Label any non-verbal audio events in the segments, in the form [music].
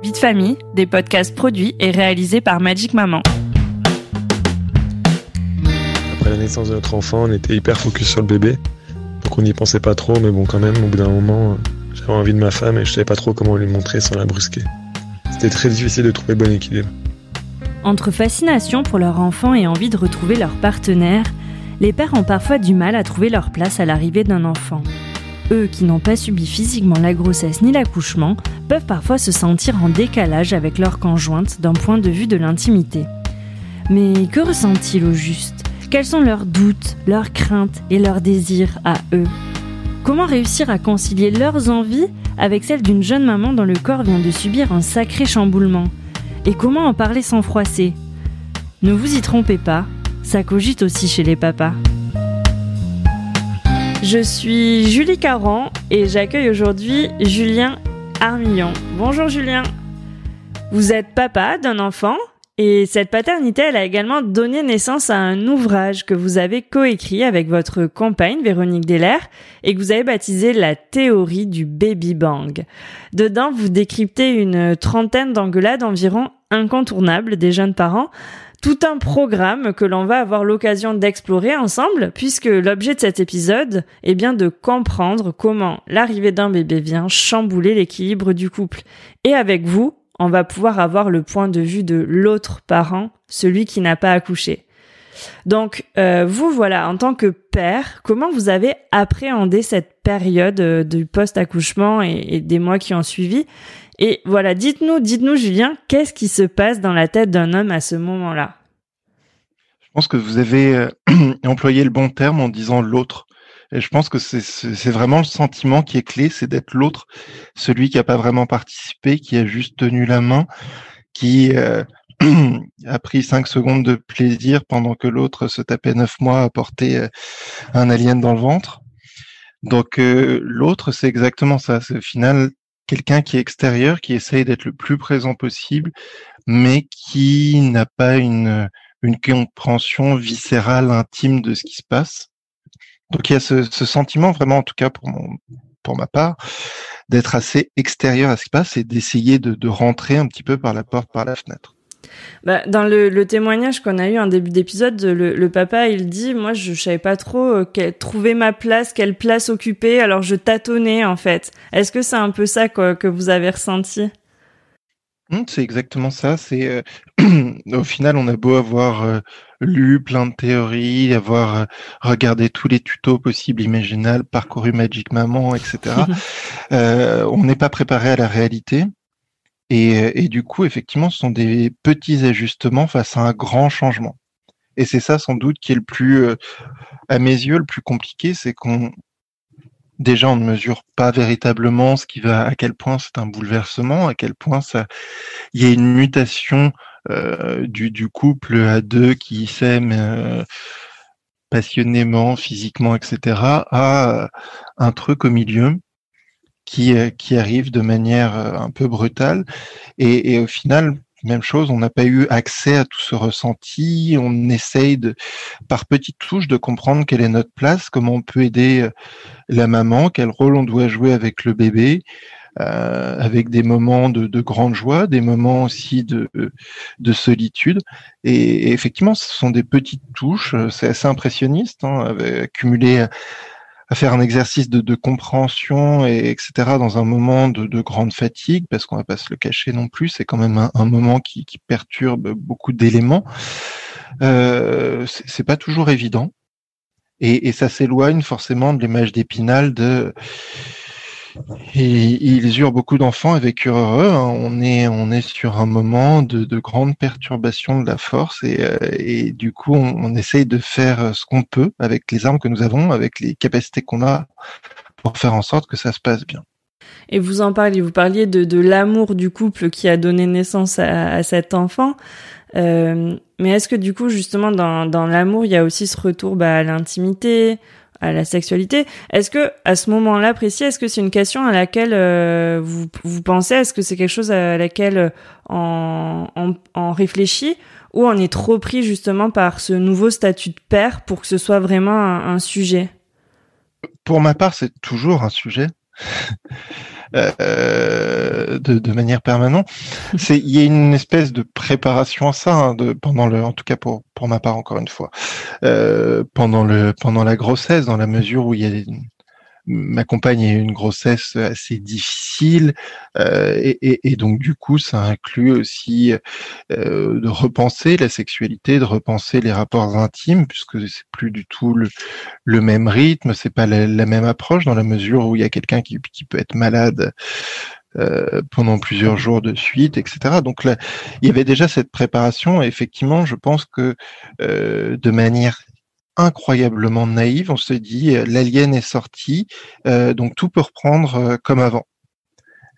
Vie de famille, des podcasts produits et réalisés par Magic Maman. Après la naissance de notre enfant, on était hyper focus sur le bébé. Donc on n'y pensait pas trop, mais bon, quand même, au bout d'un moment, j'avais envie de ma femme et je savais pas trop comment lui montrer sans la brusquer. C'était très difficile de trouver le bon équilibre. Entre fascination pour leur enfant et envie de retrouver leur partenaire, les pères ont parfois du mal à trouver leur place à l'arrivée d'un enfant. Eux qui n'ont pas subi physiquement la grossesse ni l'accouchement peuvent parfois se sentir en décalage avec leur conjointe d'un point de vue de l'intimité. Mais que ressentent-ils au juste? Quels sont leurs doutes, leurs craintes et leurs désirs à eux? Comment réussir à concilier leurs envies avec celles d'une jeune maman dont le corps vient de subir un sacré chamboulement? Et comment en parler sans froisser? Ne vous y trompez pas, ça cogite aussi chez les papas. Je suis Julie Caron et j'accueille aujourd'hui Julien Armillon. Bonjour Julien. Vous êtes papa d'un enfant et cette paternité, elle a également donné naissance à un ouvrage que vous avez coécrit avec votre compagne Véronique Delair et que vous avez baptisé La théorie du baby bang. Dedans, vous décryptez une trentaine d'engueulades environ incontournables des jeunes parents tout un programme que l'on va avoir l'occasion d'explorer ensemble, puisque l'objet de cet épisode est bien de comprendre comment l'arrivée d'un bébé vient chambouler l'équilibre du couple. Et avec vous, on va pouvoir avoir le point de vue de l'autre parent, celui qui n'a pas accouché. Donc, euh, vous, voilà, en tant que père, comment vous avez appréhendé cette période euh, du post-accouchement et, et, des mois qui ont suivi? Et voilà, dites-nous, dites-nous, Julien, qu'est-ce qui se passe dans la tête d'un homme à ce moment-là? Je pense que vous avez euh, [clears throat] employé le bon terme en disant l'autre. Et je pense que c'est vraiment le sentiment qui est clé, c'est d'être l'autre, celui qui n'a pas vraiment participé, qui a juste tenu la main, qui euh, [clears throat] a pris cinq secondes de plaisir pendant que l'autre se tapait neuf mois à porter euh, un alien dans le ventre. Donc l'autre, c'est exactement ça. Au final quelqu'un qui est extérieur, qui essaye d'être le plus présent possible, mais qui n'a pas une, une compréhension viscérale, intime de ce qui se passe. Donc il y a ce, sentiment vraiment, en tout cas pour mon, pour ma part, d'être assez extérieur à ce qui se passe et d'essayer de, de, rentrer un petit peu par la porte, par la fenêtre. Bah, dans le, le, témoignage qu'on a eu en début d'épisode, le, le, papa il dit, moi je, savais pas trop euh, trouver ma place, quelle place occuper, alors je tâtonnais en fait. Est-ce que c'est un peu ça quoi, que vous avez ressenti? Mmh, c'est exactement ça. C'est euh, [clears throat] au final, on a beau avoir euh, lu plein de théories, avoir regardé tous les tutos possibles, imaginables, parcouru Magic Maman, etc. [laughs] on n'est pas préparé à la réalité. Et, et, du coup, effectivement, ce sont des petits ajustements face à un grand changement. Et c'est ça, sans doute, qui est le plus, à mes yeux, le plus compliqué, c'est qu'on déjà on ne mesure pas véritablement ce qui va, à quel point c'est un bouleversement, à quel point ça, il y a une mutation euh, du, du, couple à deux qui s'aiment euh, passionnément, physiquement, etc., à un truc au milieu qui, euh, qui arrive de manière euh, un peu brutale. Et, au final, même chose, on n'a pas eu accès à tout ce ressenti. On essaye de, par petites touches, de comprendre quelle est notre place, comment on peut aider la maman, quel rôle on doit jouer avec le bébé, euh, avec des moments de, de, grande joie, des moments aussi de, de solitude. Et, effectivement, ce sont des petites touches. C'est assez impressionniste, hein, accumuler à faire un exercice de, compréhension et etc. dans un moment de, de grande fatigue, parce qu'on va pas se le cacher non plus, c'est quand même un, un moment qui, qui, perturbe beaucoup d'éléments. Euh, c'est pas toujours évident, et, et ça s'éloigne forcément de l'image d'Épinal de et ils eurent beaucoup d'enfants avec heureux. Hein. On est on est sur un moment de, de grande perturbation de la force et, euh, et du coup on, essaye de faire ce qu'on peut avec les armes que nous avons, avec les capacités qu'on a pour faire en sorte que ça se passe bien. Et vous en parliez, vous parliez de, de l'amour du couple qui a donné naissance à, à cet enfant. Euh, mais est-ce que du coup, justement, dans, dans l'amour, il y a aussi ce retour bah, à l'intimité, à la sexualité. Est-ce que à ce moment-là précis, est-ce que c'est une question à laquelle euh, vous, vous pensez? Est-ce que c'est quelque chose à laquelle on, on, on réfléchit? Ou on est trop pris justement par ce nouveau statut de père pour que ce soit vraiment un, un sujet? Pour ma part, c'est toujours un sujet. Euh, de, de, manière permanente. C'est il y a une espèce de préparation à ça hein, de, pendant le, en tout cas pour pour ma part encore une fois, euh, pendant le pendant la grossesse, dans la mesure où il y a ma compagne a eu une grossesse assez difficile euh, et, et, et, donc du coup ça inclut aussi euh, de repenser la sexualité, de repenser les rapports intimes puisque c'est plus du tout le, le même rythme, c'est pas la, même approche dans la mesure où il y a quelqu'un qui, qui peut être malade euh, pendant plusieurs jours de suite, etc. Donc là, il y avait déjà cette préparation. Et effectivement, je pense que euh, de manière incroyablement naïve. On se dit, euh, l'alien est sorti, euh, donc tout peut reprendre euh, comme avant.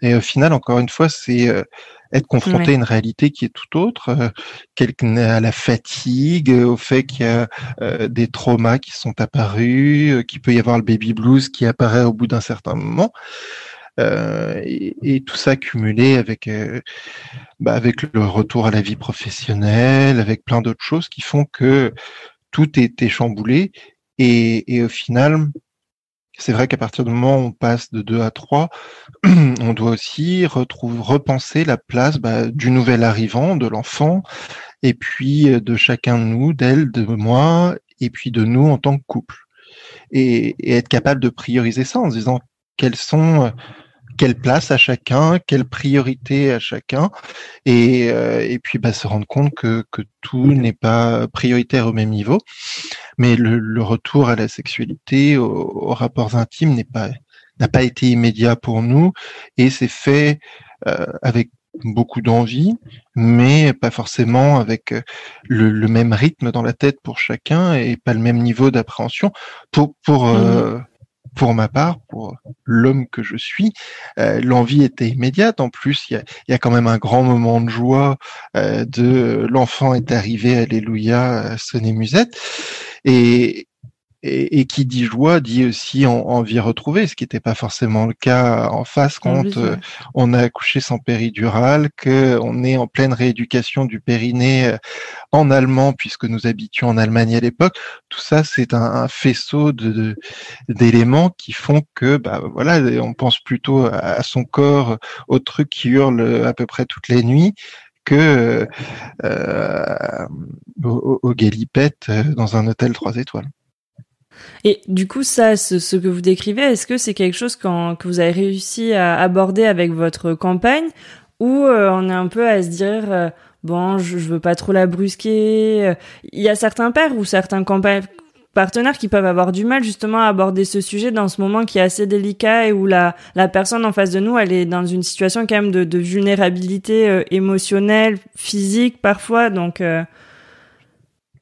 Et au final, encore une fois, c'est être confronté ouais. à une réalité qui est tout autre, à la fatigue, au fait qu'il y a des traumas qui sont apparus, qu'il peut y avoir le baby blues qui apparaît au bout d'un certain moment. Euh, et, et, tout ça cumulé avec euh, bah, avec le retour à la vie professionnelle, avec plein d'autres choses qui font que tout était chamboulé. Et, au final, c'est vrai qu'à partir du moment où on passe de 2 à 3, [clears throat] on doit aussi retrouver, repenser la place bah, du nouvel arrivant, de l'enfant, et puis euh, de chacun de nous, d'elle, de moi, et puis de nous en tant que couple. Et, et, être capable de prioriser ça en se disant quels sont euh, quelle place à chacun, quelle priorité à chacun, et, euh, et puis bah, se rendre compte que, que tout n'est pas prioritaire au même niveau, mais le, le retour à la sexualité, aux, aux rapports intimes n'est pas n'a pas été immédiat pour nous, et c'est fait euh, avec beaucoup d'envie, mais pas forcément avec euh, le, le, même rythme dans la tête pour chacun et pas le même niveau d'appréhension. Pour, pour mmh pour ma part, pour l'homme que je suis, euh, l'envie était immédiate. En plus, il y a, quand même un grand moment de joie euh, de l'enfant est arrivé, alléluia, sonner musette. Et, et, et, qui dit joie dit aussi envie retrouvée, ce qui n'était pas forcément le cas en face quand oui, euh, on a accouché sans péridurale, qu'on est en pleine rééducation du périnée euh, en allemand puisque nous habitions en Allemagne à l'époque. Tout ça, c'est un, un, faisceau de d'éléments qui font que, bah voilà, on pense plutôt à, à son corps, au truc qui hurle à peu près toutes les nuits que euh, au, au galipette euh, dans un hôtel trois étoiles. Et du coup, ça, ce, que vous décrivez, est-ce que c'est quelque chose que vous avez réussi à aborder avec votre campagne ou euh, on est un peu à se dire euh, bon, je, je, veux pas trop la brusquer. Il y a certains pères ou certains partenaires qui peuvent avoir du mal justement à aborder ce sujet dans ce moment qui est assez délicat et où la, la personne en face de nous, elle est dans une situation quand même de, vulnérabilité euh, émotionnelle, physique parfois. Donc, euh,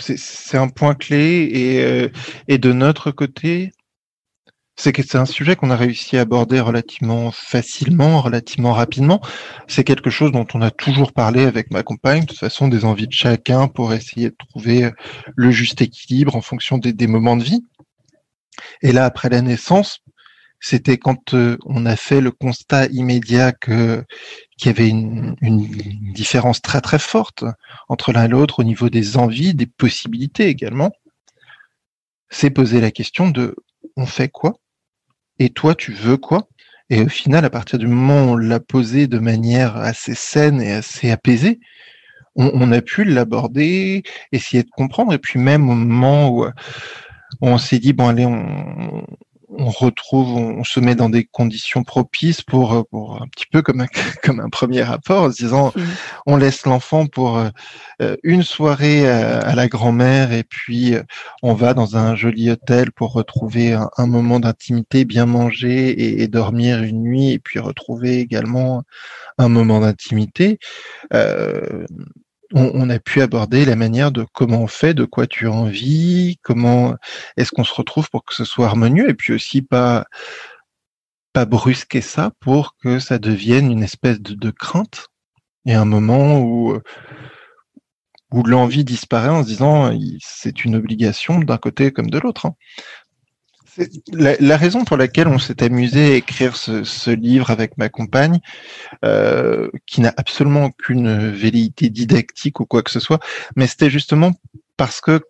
c'est un point clé et, euh, et de notre côté, c'est que c'est un sujet qu'on a réussi à aborder relativement facilement, relativement rapidement. C'est quelque chose dont on a toujours parlé avec ma compagne, de toute façon des envies de chacun pour essayer de trouver le juste équilibre en fonction des, des moments de vie. Et là, après la naissance, c'était quand euh, on a fait le constat immédiat que qu'il y avait une, différence très très forte entre l'un et l'autre au niveau des envies, des possibilités également. C'est poser la question de on fait quoi? Et toi tu veux quoi? Et au final, à partir du moment où on l'a posé de manière assez saine et assez apaisée, on, on a pu l'aborder, essayer de comprendre, et puis même au moment où on s'est dit bon allez on, on retrouve, on se met dans des conditions propices pour, euh, pour un petit peu comme un, [laughs] comme un premier rapport, en se disant mmh. on laisse l'enfant pour euh, euh, une soirée à, la grand-mère et puis on va dans un joli hôtel pour retrouver un, un moment d'intimité, bien manger et, et, dormir une nuit et puis retrouver également un moment d'intimité. Euh, on, a pu aborder la manière de comment on fait, de quoi tu as envie, comment est-ce qu'on se retrouve pour que ce soit harmonieux, et puis aussi pas pas brusquer ça pour que ça devienne une espèce de, de crainte et un moment où où l'envie disparaît en se disant c'est une obligation d'un côté comme de l'autre. Hein. La, la, raison pour laquelle on s'est amusé à écrire ce, ce, livre avec ma compagne, euh, qui n'a absolument aucune velléité didactique ou quoi que ce soit, mais c'était justement parce que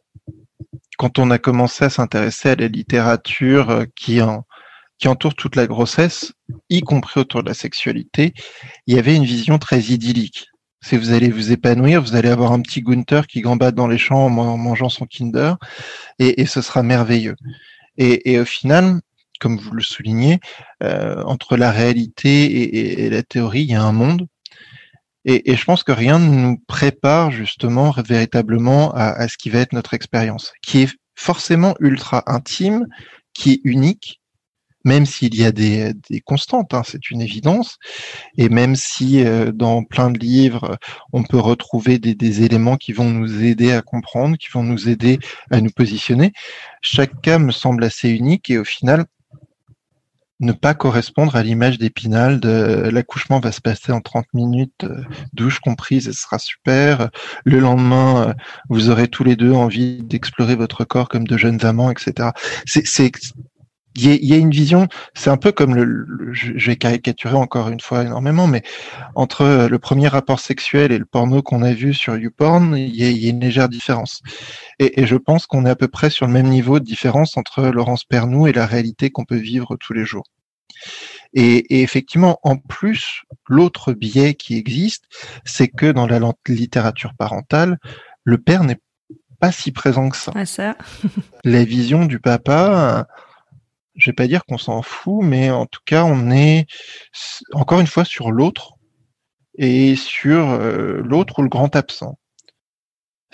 quand on a commencé à s'intéresser à la littérature euh, qui, en, qui entoure toute la grossesse, y compris autour de la sexualité, il y avait une vision très idyllique. Si vous allez vous épanouir, vous allez avoir un petit Gunther qui gambade dans les champs en mangeant son Kinder, et, et ce sera merveilleux. Et, au final, comme vous le soulignez, euh, entre la réalité et, la théorie, il y a un monde. Et, je pense que rien ne nous prépare justement véritablement à, à ce qui va être notre expérience, qui est forcément ultra intime, qui est unique, même s'il y a des, constantes, hein, c'est une évidence, et même si euh, dans plein de livres, on peut retrouver des, éléments qui vont nous aider à comprendre, qui vont nous aider à nous positionner, chaque cas me semble assez unique et au final, ne pas correspondre à l'image d'Épinal de l'accouchement va se passer en 30 minutes, euh, douche comprise, ce sera super. Le lendemain, euh, vous aurez tous les deux envie d'explorer votre corps comme de jeunes amants, etc. C'est il y, a une vision, c'est un peu comme le, je vais caricaturer encore une fois énormément, mais entre le premier rapport sexuel et le porno qu'on a vu sur YouPorn, il y, a, une légère différence. Et, je pense qu'on est à peu près sur le même niveau de différence entre Laurence Pernou et la réalité qu'on peut vivre tous les jours. Et, et, effectivement, en plus, l'autre biais qui existe, c'est que dans la littérature parentale, le père n'est pas si présent que ça. Ah, ça. la vision du papa, je vais pas dire qu'on s'en fout, mais en tout cas, on est encore une fois sur l'autre et sur euh, l'autre ou le grand absent.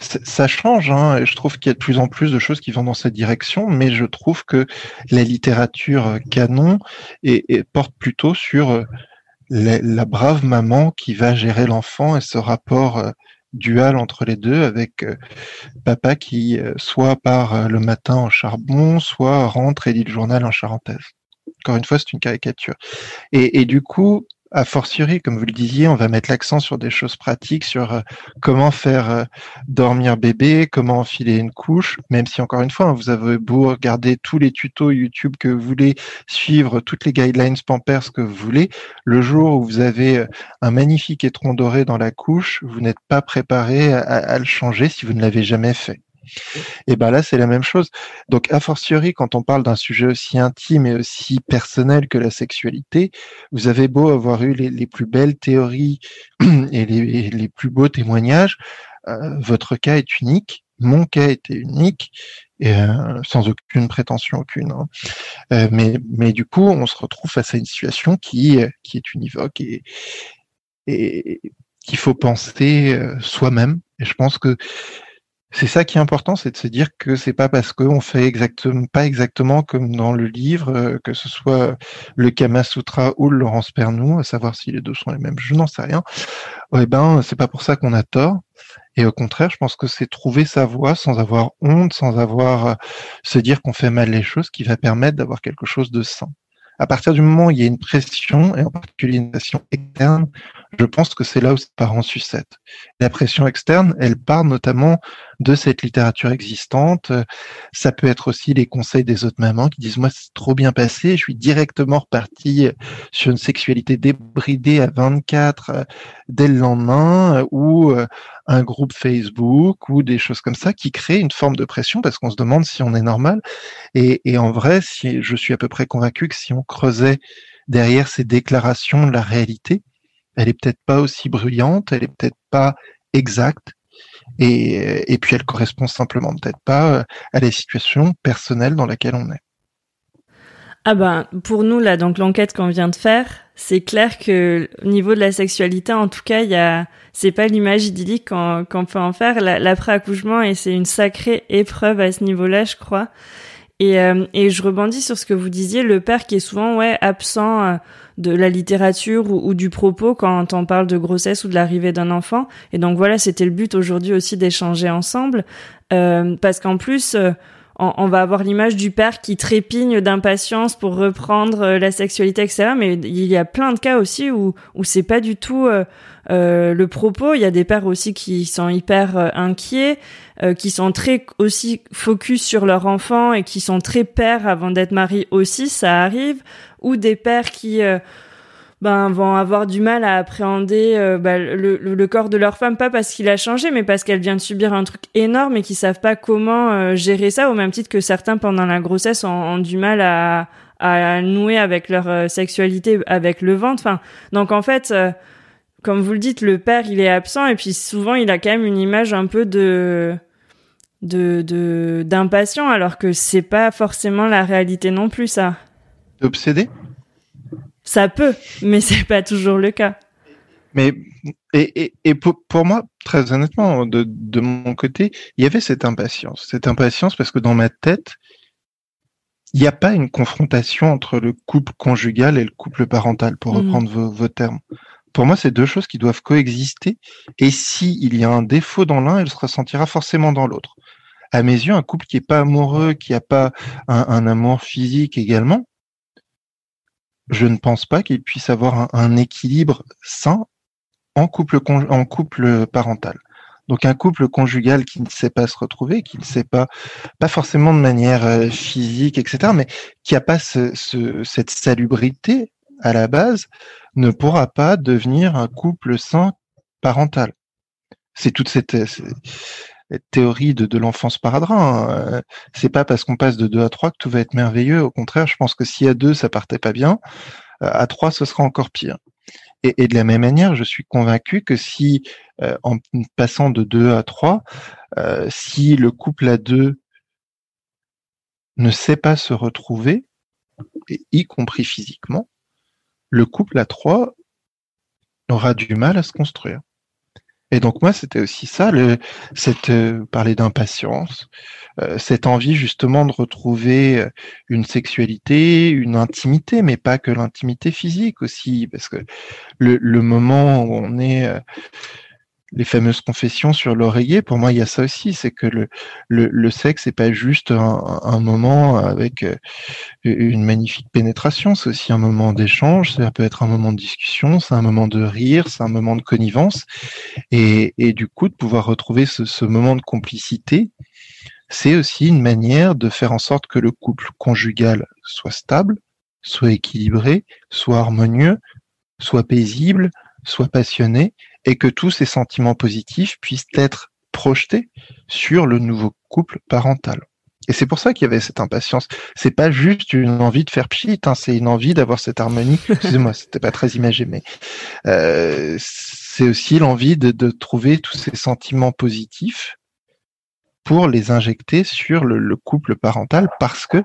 Ça change, hein, et je trouve qu'il y a de plus en plus de choses qui vont dans cette direction, mais je trouve que la littérature canon et, porte plutôt sur euh, la, la, brave maman qui va gérer l'enfant et ce rapport euh, dual entre les deux avec euh, papa qui euh, soit part euh, le matin en charbon, soit rentre et lit le journal en charentaise. Encore une fois, c'est une caricature. Et, et, du coup, a fortiori, comme vous le disiez, on va mettre l'accent sur des choses pratiques, sur euh, comment faire euh, dormir bébé, comment enfiler une couche, même si encore une fois, hein, vous avez beau regarder tous les tutos YouTube que vous voulez, suivre toutes les guidelines Pampers que vous voulez, le jour où vous avez euh, un magnifique étron doré dans la couche, vous n'êtes pas préparé à le changer si vous ne l'avez jamais fait. Et ben là, c'est la même chose. Donc, a fortiori, quand on parle d'un sujet aussi intime et aussi personnel que la sexualité, vous avez beau avoir eu les, plus belles théories [clears throat] et les, plus beaux témoignages, euh, votre cas est unique. Mon cas était unique, euh, sans aucune prétention aucune. Hein. Euh, mais, mais du coup, on se retrouve face à une situation qui, qui est univoque et, et qu'il faut penser soi-même. Et je pense que c'est ça qui est important, c'est de se dire que c'est pas parce qu'on fait exactement pas exactement comme dans le livre, euh, que ce soit le Kama Sutra ou le Laurence Pernou, à savoir si les deux sont les mêmes, je n'en sais rien. Eh ben, c'est pas pour ça qu'on a tort. Et au contraire, je pense que c'est trouver sa voie sans avoir honte, sans avoir euh, se dire qu'on fait mal les choses, qui va permettre d'avoir quelque chose de sain à partir du moment où il y a une pression, et en particulier une pression externe, je pense que c'est là où ça part en. La pression externe, elle part notamment de cette littérature existante. Ça peut être aussi les conseils des autres mamans qui disent, moi, c'est trop bien passé, je suis directement reparti sur une sexualité débridée à 24 euh, dès le lendemain, ou euh, un groupe Facebook ou des choses comme ça qui créent une forme de pression parce qu'on se demande si on est normal. Et, et en vrai, si je suis à peu près convaincu que si on creusait derrière ces déclarations la réalité, elle est peut-être pas aussi bruyante, elle est peut-être pas exacte, et, puis elle correspond simplement peut-être pas à la situation personnelle dans laquelle on est. Ah ben, pour nous, là, donc l'enquête qu'on vient de faire, c'est clair que au niveau de la sexualité, en tout cas, il y a, c'est pas l'image idyllique qu'on peut en faire. L'après-accouchement, et c'est une sacrée épreuve à ce niveau-là, je crois. Et, euh, et je rebondis sur ce que vous disiez, le père qui est souvent ouais absent euh, de la littérature ou, du propos quand on parle de grossesse ou de l'arrivée d'un enfant. Et donc voilà, c'était le but aujourd'hui aussi d'échanger ensemble, euh, parce qu'en plus on, va avoir l'image du père qui trépigne d'impatience pour reprendre euh, la sexualité, etc. Mais il y a plein de cas aussi où où c'est pas du tout euh, euh, le propos. Il y a des pères aussi qui sont hyper inquiets, qui sont très aussi focus sur leur enfant et qui sont très pères avant d'être mariés aussi. Ça arrive. Ou des pères qui ben, vont avoir du mal à appréhender euh, ben, le, corps de leur femme, pas parce qu'il a changé, mais parce qu'elle vient de subir un truc énorme et qu'ils savent pas comment euh, gérer ça, au même titre que certains pendant la grossesse ont, du mal à, à nouer avec leur euh, sexualité, avec le ventre. Enfin, donc en fait, comme vous le dites, le père il est absent et puis souvent il a quand même une image un peu de de d'impatient alors que c'est pas forcément la réalité non plus ça. Obsédé? Ça peut, mais c'est pas toujours le cas. Mais et, et, et pour, moi, très honnêtement, de, de mon côté, il y avait cette impatience, cette impatience parce que dans ma tête, il n'y a pas une confrontation entre le couple conjugal et le couple parental, pour mm. reprendre vos, vos, termes. Pour moi, c'est deux choses qui doivent coexister. Et s'il y a un défaut dans l'un, il se ressentira forcément dans l'autre. À mes yeux, un couple qui est pas amoureux, qui n'a pas un, un, amour physique également, je ne pense pas qu'il puisse avoir un, équilibre sain en couple, en couple parental. Donc un couple conjugal qui ne sait pas se retrouver, qui ne sait pas, pas forcément de manière euh, physique, etc., mais qui n'a pas cette salubrité à la base, ne pourra pas devenir un couple sain parental. C'est toute cette, théorie de, de l'enfance paradrin. Euh, c'est pas parce qu'on passe de 2 à 3 que tout va être merveilleux. Au contraire, je pense que si à 2 ça partait pas bien, euh, à 3 ce sera encore pire. Et, et, de la même manière, je suis convaincu que si euh, en passant de 2 à 3, si le couple à 2 ne sait pas se retrouver, y compris physiquement, le couple à 3 aura du mal à se construire. Et donc moi, c'était aussi ça, le, cette euh, parler d'impatience, euh, cette envie justement de retrouver euh, une sexualité, une intimité, mais pas que l'intimité physique aussi, parce que le, le moment où on est les fameuses confessions sur l'oreiller, pour moi, il y a ça aussi, c'est que le, sexe n'est pas juste un, moment avec euh, une magnifique pénétration, c'est aussi un moment d'échange, ça peut être un moment de discussion, c'est un moment de rire, c'est un moment de connivence, et, du coup, de pouvoir retrouver ce moment de complicité, c'est aussi une manière de faire en sorte que le couple conjugal soit stable, soit équilibré, soit harmonieux, soit paisible, soit passionné, et que tous ces sentiments positifs puissent être projetés sur le nouveau couple parental. Et c'est pour ça qu'il y avait cette impatience. C'est pas juste une envie de faire pchit, hein, c'est une envie d'avoir cette harmonie. [laughs] Excusez-moi, c'était pas très imagé, mais euh, c'est aussi l'envie de, de, trouver tous ces sentiments positifs pour les injecter sur le, le couple parental, parce que,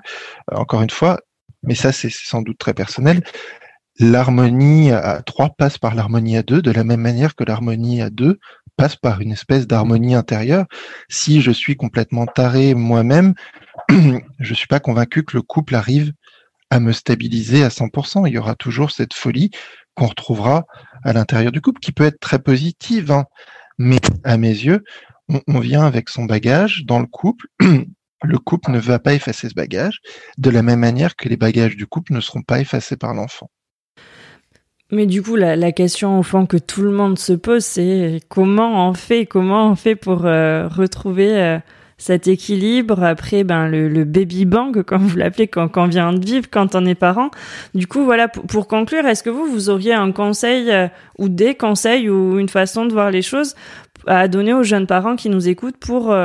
encore une fois, mais ça c'est sans doute très personnel, l'harmonie à trois passe par l'harmonie à deux, de la même manière que l'harmonie à deux passe par une espèce d'harmonie intérieure. Si je suis complètement taré moi-même, [clears throat] je suis pas convaincu que le couple arrive à me stabiliser à 100%. Il y aura toujours cette folie qu'on retrouvera à l'intérieur du couple, qui peut être très positive, hein. mais à mes yeux, on, on vient avec son bagage dans le couple. [clears throat] le couple ne va pas effacer ce bagage, de la même manière que les bagages du couple ne seront pas effacés par l'enfant. Mais du coup, la, la, question au fond que tout le monde se pose, c'est comment on fait, comment on fait pour euh, retrouver euh, cet équilibre après ben le, le baby bang, [laughs] comme vous l'appelez, quand, quand on vient de vivre, quand on est parent. Du coup, voilà, pour, pour conclure, est-ce que vous, vous auriez un conseil euh, ou des conseils ou une façon de voir les choses à donner aux jeunes parents qui nous écoutent pour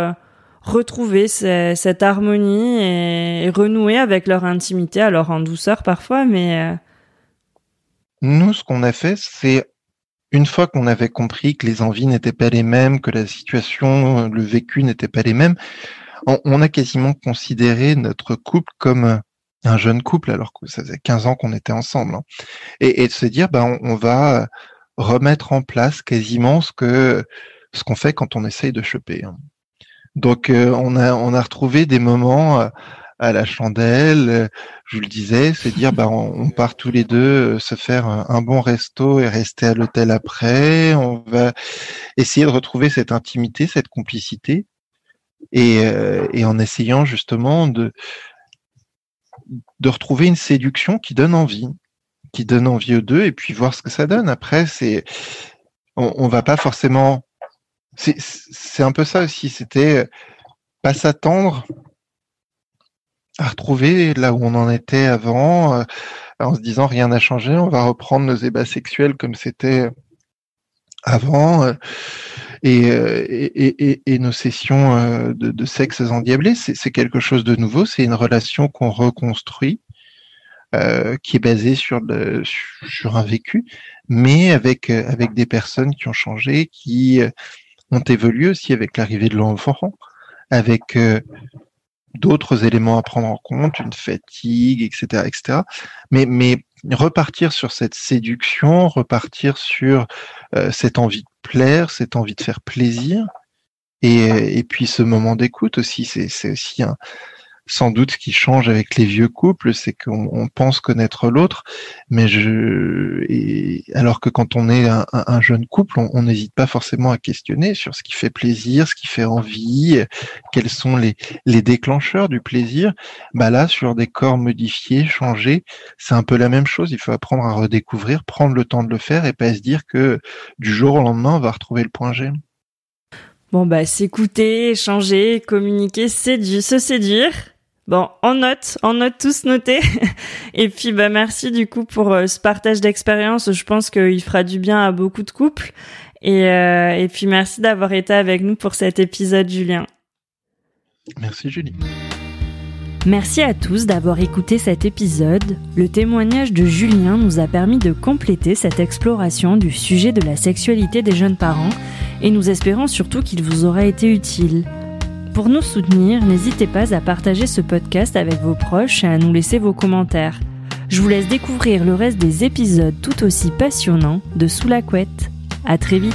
retrouver cette harmonie et, et, renouer avec leur intimité, alors en douceur parfois, mais nous, ce qu'on a fait, c'est une fois qu'on avait compris que les envies n'étaient pas les mêmes, que la situation, le vécu n'était pas les mêmes, on, a quasiment considéré notre couple comme un jeune couple, alors que ça faisait 15 ans qu'on était ensemble. Hein. Et, de se dire, ben, on, va remettre en place quasiment ce que ce qu'on fait quand on essaye de choper. Hein. Donc, euh, on a on a retrouvé des moments euh, à la chandelle. Euh, je le disais, c'est dire bah on, part tous les deux euh, se faire un, bon resto et rester à l'hôtel après. On va essayer de retrouver cette intimité, cette complicité. et, euh, et en essayant justement de, de retrouver une séduction qui donne envie, qui donne envie aux deux, et puis voir ce que ça donne. Après, c'est, on, on va pas forcément, c'est un peu ça aussi. C'était pas s'attendre à retrouver là où on en était avant, euh, en se disant rien n'a changé, on va reprendre nos ébats sexuels comme c'était avant. Euh, euh, et, nos sessions de, de sexe endiablé, c'est quelque chose de nouveau, c'est une relation qu'on reconstruit, qui est basée sur, sur un vécu, mais avec, avec des personnes qui ont changé, qui ont évolué aussi avec l'arrivée de l'enfant, avec d'autres éléments à prendre en compte, une fatigue, etc., etc. Mais, mais repartir sur cette séduction, repartir sur euh, cette envie de plaire, cette envie de faire plaisir, et, et puis ce moment d'écoute aussi, c'est aussi un, sans doute ce qui change avec les vieux couples, c'est qu'on pense connaître l'autre, mais je, et alors que quand on est un, jeune couple, on n'hésite pas forcément à questionner sur ce qui fait plaisir, ce qui fait envie, quels sont les, les déclencheurs du plaisir. Bah là, sur des corps modifiés, changés, c'est un peu la même chose. Il faut apprendre à redécouvrir, prendre le temps de le faire et pas se dire que du jour au lendemain, on va retrouver le point G. Bon bah s'écouter, échanger, communiquer, séduire, se séduire. Bon, en note, en note tous notés. [laughs] et puis bah merci du coup pour euh, ce partage d'expérience. Je pense qu'il fera du bien à beaucoup de couples. Et, euh, et puis merci d'avoir été avec nous pour cet épisode, Julien. Merci Julie. Merci à tous d'avoir écouté cet épisode. Le témoignage de Julien nous a permis de compléter cette exploration du sujet de la sexualité des jeunes parents et nous espérons surtout qu'il vous aura été utile. Pour nous soutenir, n'hésitez pas à partager ce podcast avec vos proches et à nous laisser vos commentaires. Je vous laisse découvrir le reste des épisodes tout aussi passionnants de Sous la couette. À très vite.